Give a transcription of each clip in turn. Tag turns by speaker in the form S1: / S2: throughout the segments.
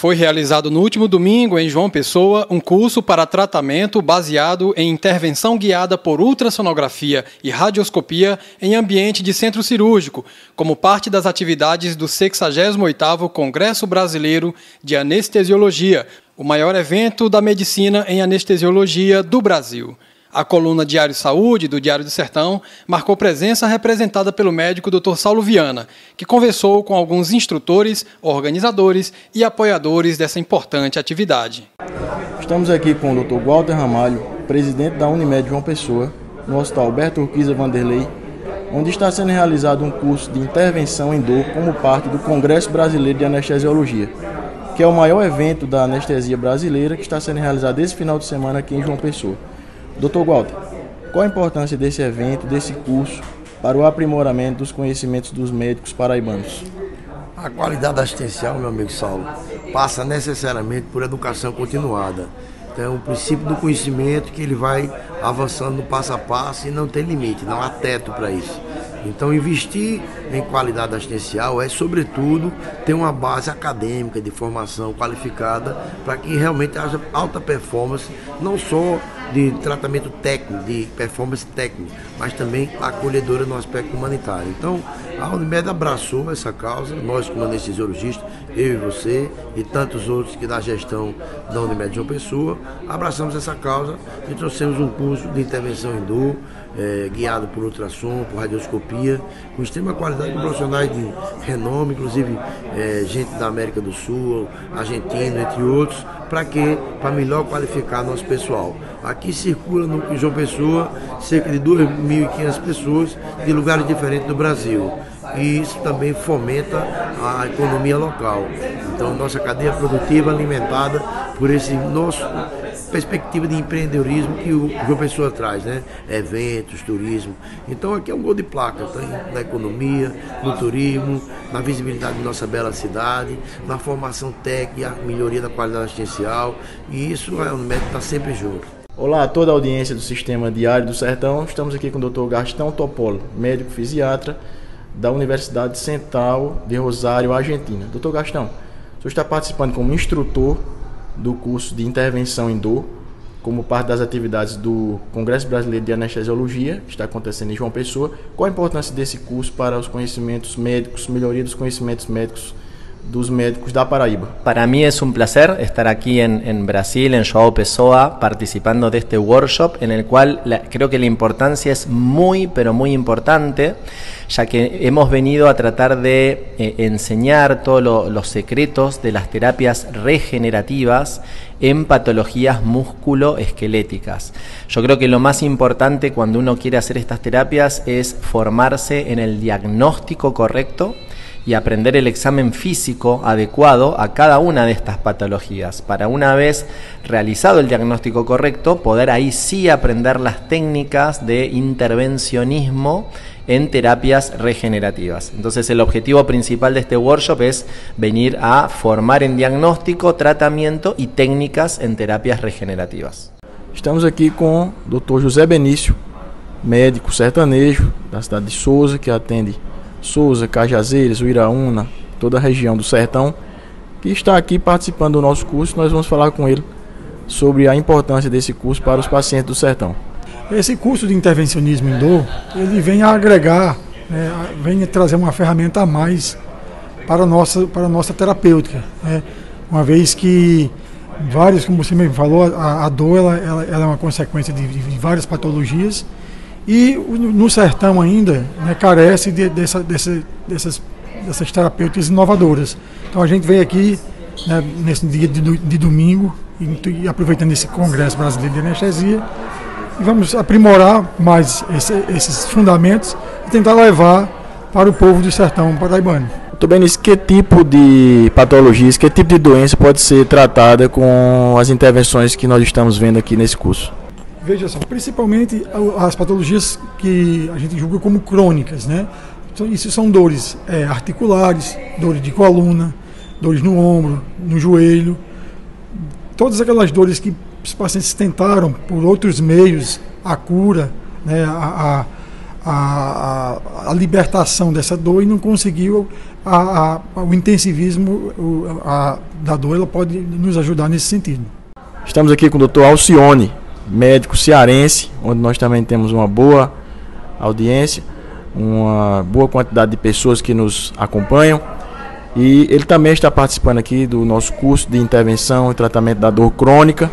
S1: Foi realizado no último domingo, em João Pessoa, um curso para tratamento baseado em intervenção guiada por ultrassonografia e radioscopia em ambiente de centro cirúrgico, como parte das atividades do 68º Congresso Brasileiro de Anestesiologia, o maior evento da medicina em anestesiologia do Brasil. A coluna Diário Saúde, do Diário do Sertão, marcou presença representada pelo médico Dr. Saulo Viana, que conversou com alguns instrutores, organizadores e apoiadores dessa importante atividade.
S2: Estamos aqui com o Dr. Walter Ramalho, presidente da Unimed João Pessoa, no Hospital Alberto Urquiza Vanderlei, onde está sendo realizado um curso de intervenção em dor como parte do Congresso Brasileiro de Anestesiologia, que é o maior evento da anestesia brasileira que está sendo realizado esse final de semana aqui em João Pessoa. Dr. Walter, qual a importância desse evento, desse curso, para o aprimoramento dos conhecimentos dos médicos paraibanos?
S3: A qualidade assistencial, meu amigo Saulo, passa necessariamente por educação continuada. Então, é o princípio do conhecimento que ele vai avançando passo a passo e não tem limite, não há teto para isso. Então, investir em qualidade assistencial é, sobretudo, ter uma base acadêmica de formação qualificada para que realmente haja alta performance, não só de tratamento técnico, de performance técnica, mas também acolhedora no aspecto humanitário. Então, a Unimed abraçou essa causa, nós como anestesiologistas, eu e você e tantos outros que da gestão da Unimed João Pessoa, abraçamos essa causa e trouxemos um curso de intervenção em dor, é, guiado por ultrassom, por radioscopia, com extrema qualidade, com profissionais de renome, inclusive é, gente da América do Sul, argentino, entre outros, para quê? Para melhor qualificar nosso pessoal. Aqui circula no João Pessoa cerca de 2.500 pessoas de lugares diferentes do Brasil. E isso também fomenta a economia local. Então, nossa cadeia produtiva alimentada por esse nosso perspectiva de empreendedorismo que o João Pessoa traz, né? Eventos, turismo. Então aqui é um gol de placa, tá? na economia, no turismo, na visibilidade de nossa bela cidade, na formação técnica, melhoria da qualidade assistencial. E isso o médico está sempre junto.
S2: Olá a toda a audiência do Sistema Diário do Sertão. Estamos aqui com o Dr. Gastão Topolo, médico fisiatra da Universidade Central de Rosário, Argentina. Doutor Gastão, o senhor está participando como instrutor do curso de intervenção em dor, como parte das atividades do Congresso Brasileiro de Anestesiologia, que está acontecendo em João Pessoa. Qual a importância desse curso para os conhecimentos médicos, melhoria dos conhecimentos médicos dos médicos da Paraíba.
S4: Para mí es un placer estar aquí en, en Brasil, en Joao Pessoa, participando de este workshop en el cual creo que la importancia es muy, pero muy importante, ya que hemos venido a tratar de eh, enseñar todos lo, los secretos de las terapias regenerativas en patologías musculoesqueléticas. Yo creo que lo más importante cuando uno quiere hacer estas terapias es formarse en el diagnóstico correcto, y aprender el examen físico adecuado a cada una de estas patologías, para una vez realizado el diagnóstico correcto, poder ahí sí aprender las técnicas de intervencionismo en terapias regenerativas. Entonces el objetivo principal de este workshop es venir a formar en diagnóstico, tratamiento y técnicas en terapias regenerativas.
S2: Estamos aqui com o Dr. José Benício, médico sertanejo da cidade de Souza, que atende Souza, Cajazeiras, Uiraúna, toda a região do Sertão, que está aqui participando do nosso curso. Nós vamos falar com ele sobre a importância desse curso para os pacientes do Sertão.
S5: Esse curso de intervencionismo em dor, ele vem a agregar, né, vem a trazer uma ferramenta a mais para a nossa, para a nossa terapêutica. Né? Uma vez que vários, como você mesmo falou, a, a dor ela, ela, ela, é uma consequência de, de várias patologias e no sertão ainda né, carece de, dessa, dessa, dessas, dessas terapêuticas inovadoras. Então a gente veio aqui né, nesse dia de, de domingo, e, e, aproveitando esse Congresso Brasileiro de Anestesia, e vamos aprimorar mais esse, esses fundamentos e tentar levar para o povo do sertão paraibano.
S2: Bem, nisso, que tipo de patologias, que tipo de doença pode ser tratada com as intervenções que nós estamos vendo aqui nesse curso?
S5: Veja só, principalmente as patologias que a gente julga como crônicas, né? Então, isso são dores é, articulares, dores de coluna, dores no ombro, no joelho, todas aquelas dores que os pacientes tentaram por outros meios a cura, né, a, a, a, a libertação dessa dor e não conseguiu, a, a, o intensivismo da dor ela pode nos ajudar nesse sentido.
S2: Estamos aqui com o Dr. Alcione, médico cearense, onde nós também temos uma boa audiência, uma boa quantidade de pessoas que nos acompanham. E ele também está participando aqui do nosso curso de intervenção e tratamento da dor crônica.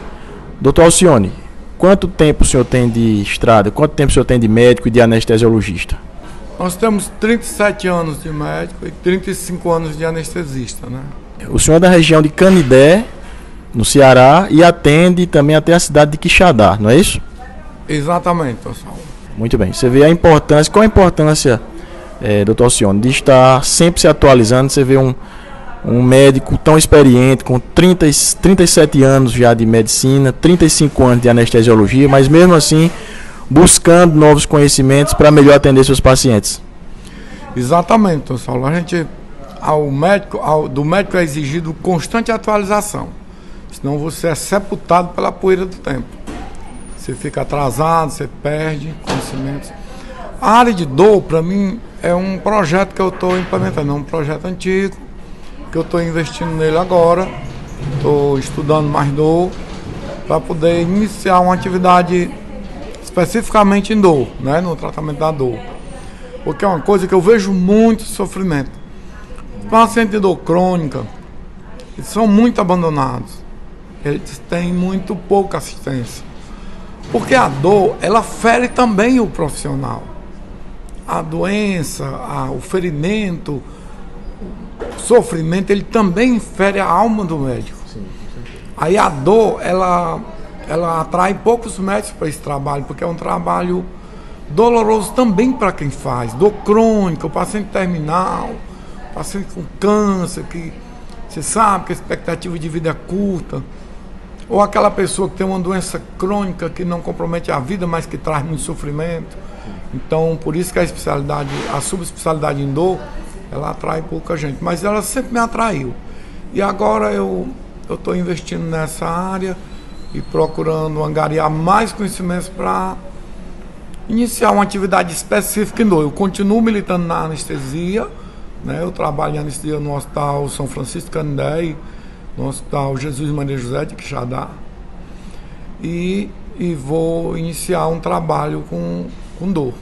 S2: Doutor Alcione, quanto tempo o senhor tem de estrada? Quanto tempo o senhor tem de médico e de anestesiologista?
S6: Nós temos 37 anos de médico e 35 anos de anestesista, né?
S2: O senhor é da região de Canidé, no Ceará, e atende também até a cidade de Quixadá, não é isso?
S6: Exatamente, pessoal.
S2: Muito bem. Você vê a importância, qual a importância, é, doutor Alcione, de estar sempre se atualizando? Você vê um, um médico tão experiente, com 30, 37 anos já de medicina, 35 anos de anestesiologia, mas mesmo assim buscando novos conhecimentos para melhor atender seus pacientes.
S6: Exatamente, pessoal. A gente, ao médico, ao, do médico é exigido constante atualização, senão você é sepultado pela poeira do tempo. Você fica atrasado, você perde conhecimentos. A área de dor, para mim, é um projeto que eu estou implementando, é um projeto antigo, que eu estou investindo nele agora. Estou estudando mais dor para poder iniciar uma atividade especificamente em dor, né, no tratamento da dor. Porque é uma coisa que eu vejo muito sofrimento. Pacientes de dor crônica, são muito abandonados. Eles têm muito pouca assistência. Porque a dor, ela fere também o profissional. A doença, a, o ferimento, o sofrimento, ele também fere a alma do médico. Sim, Aí a dor, ela, ela atrai poucos médicos para esse trabalho, porque é um trabalho doloroso também para quem faz. Dor crônica, o paciente terminal, o paciente com câncer, que você sabe que a expectativa de vida é curta. Ou aquela pessoa que tem uma doença crônica que não compromete a vida, mas que traz muito sofrimento. Então, por isso que a especialidade, a subespecialidade em dor, ela atrai pouca gente. Mas ela sempre me atraiu. E agora eu estou investindo nessa área e procurando angariar mais conhecimentos para iniciar uma atividade específica em dor. Eu continuo militando na anestesia, né? eu trabalho em anestesia no Hospital São Francisco Canindé no Hospital Jesus Maria José de Quixadá. E, e vou iniciar um trabalho com, com dor.